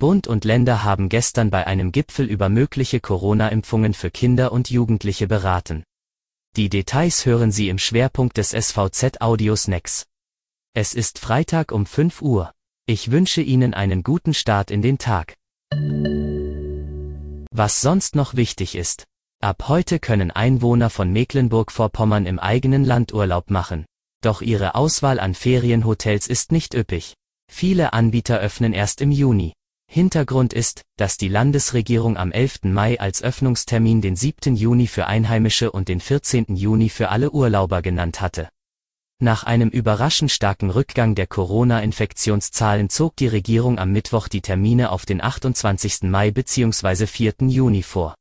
Bund und Länder haben gestern bei einem Gipfel über mögliche Corona-Impfungen für Kinder und Jugendliche beraten. Die Details hören Sie im Schwerpunkt des SVZ Audios Next. Es ist Freitag um 5 Uhr. Ich wünsche Ihnen einen guten Start in den Tag. Was sonst noch wichtig ist. Ab heute können Einwohner von Mecklenburg-Vorpommern im eigenen Land Urlaub machen. Doch ihre Auswahl an Ferienhotels ist nicht üppig. Viele Anbieter öffnen erst im Juni. Hintergrund ist, dass die Landesregierung am 11. Mai als Öffnungstermin den 7. Juni für Einheimische und den 14. Juni für alle Urlauber genannt hatte. Nach einem überraschend starken Rückgang der Corona-Infektionszahlen zog die Regierung am Mittwoch die Termine auf den 28. Mai bzw. 4. Juni vor.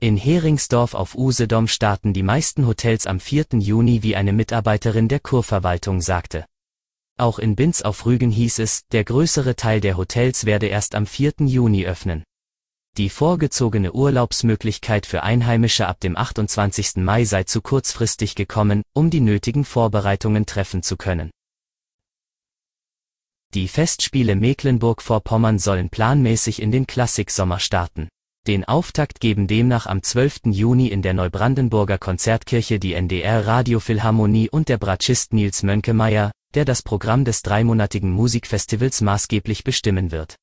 In Heringsdorf auf Usedom starten die meisten Hotels am 4. Juni, wie eine Mitarbeiterin der Kurverwaltung sagte. Auch in Binz auf Rügen hieß es, der größere Teil der Hotels werde erst am 4. Juni öffnen. Die vorgezogene Urlaubsmöglichkeit für Einheimische ab dem 28. Mai sei zu kurzfristig gekommen, um die nötigen Vorbereitungen treffen zu können. Die Festspiele Mecklenburg-Vorpommern sollen planmäßig in den Klassiksommer starten. Den Auftakt geben demnach am 12. Juni in der Neubrandenburger Konzertkirche die NDR Radiophilharmonie und der Bratschist Nils Mönkemeyer, der das Programm des dreimonatigen Musikfestivals maßgeblich bestimmen wird.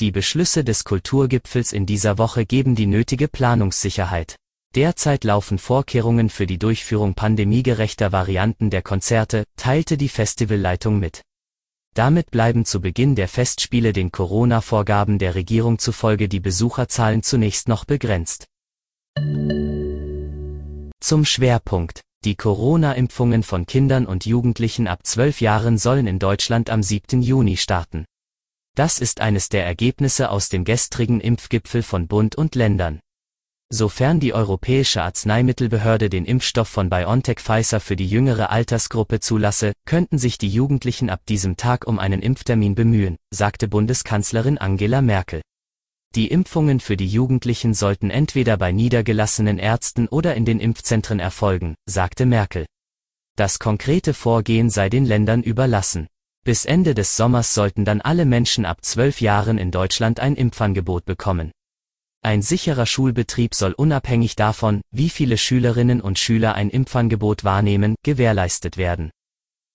Die Beschlüsse des Kulturgipfels in dieser Woche geben die nötige Planungssicherheit. Derzeit laufen Vorkehrungen für die Durchführung pandemiegerechter Varianten der Konzerte, teilte die Festivalleitung mit. Damit bleiben zu Beginn der Festspiele den Corona-Vorgaben der Regierung zufolge die Besucherzahlen zunächst noch begrenzt. Zum Schwerpunkt. Die Corona-Impfungen von Kindern und Jugendlichen ab 12 Jahren sollen in Deutschland am 7. Juni starten. Das ist eines der Ergebnisse aus dem gestrigen Impfgipfel von Bund und Ländern. Sofern die Europäische Arzneimittelbehörde den Impfstoff von BioNTech Pfizer für die jüngere Altersgruppe zulasse, könnten sich die Jugendlichen ab diesem Tag um einen Impftermin bemühen, sagte Bundeskanzlerin Angela Merkel. Die Impfungen für die Jugendlichen sollten entweder bei niedergelassenen Ärzten oder in den Impfzentren erfolgen, sagte Merkel. Das konkrete Vorgehen sei den Ländern überlassen. Bis Ende des Sommers sollten dann alle Menschen ab 12 Jahren in Deutschland ein Impfangebot bekommen. Ein sicherer Schulbetrieb soll unabhängig davon, wie viele Schülerinnen und Schüler ein Impfangebot wahrnehmen, gewährleistet werden.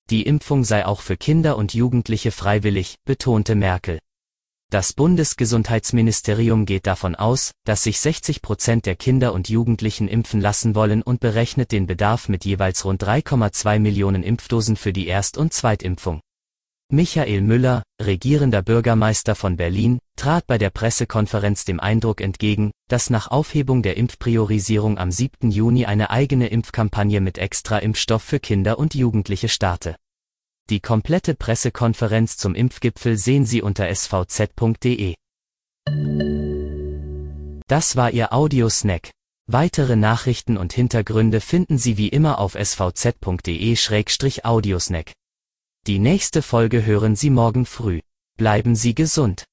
Die Impfung sei auch für Kinder und Jugendliche freiwillig, betonte Merkel. Das Bundesgesundheitsministerium geht davon aus, dass sich 60 Prozent der Kinder und Jugendlichen impfen lassen wollen und berechnet den Bedarf mit jeweils rund 3,2 Millionen Impfdosen für die Erst- und Zweitimpfung. Michael Müller, regierender Bürgermeister von Berlin, trat bei der Pressekonferenz dem Eindruck entgegen, dass nach Aufhebung der Impfpriorisierung am 7. Juni eine eigene Impfkampagne mit extra Impfstoff für Kinder und Jugendliche starte. Die komplette Pressekonferenz zum Impfgipfel sehen Sie unter svz.de. Das war Ihr Audiosnack. Weitere Nachrichten und Hintergründe finden Sie wie immer auf svz.de-audiosnack. Die nächste Folge hören Sie morgen früh. Bleiben Sie gesund.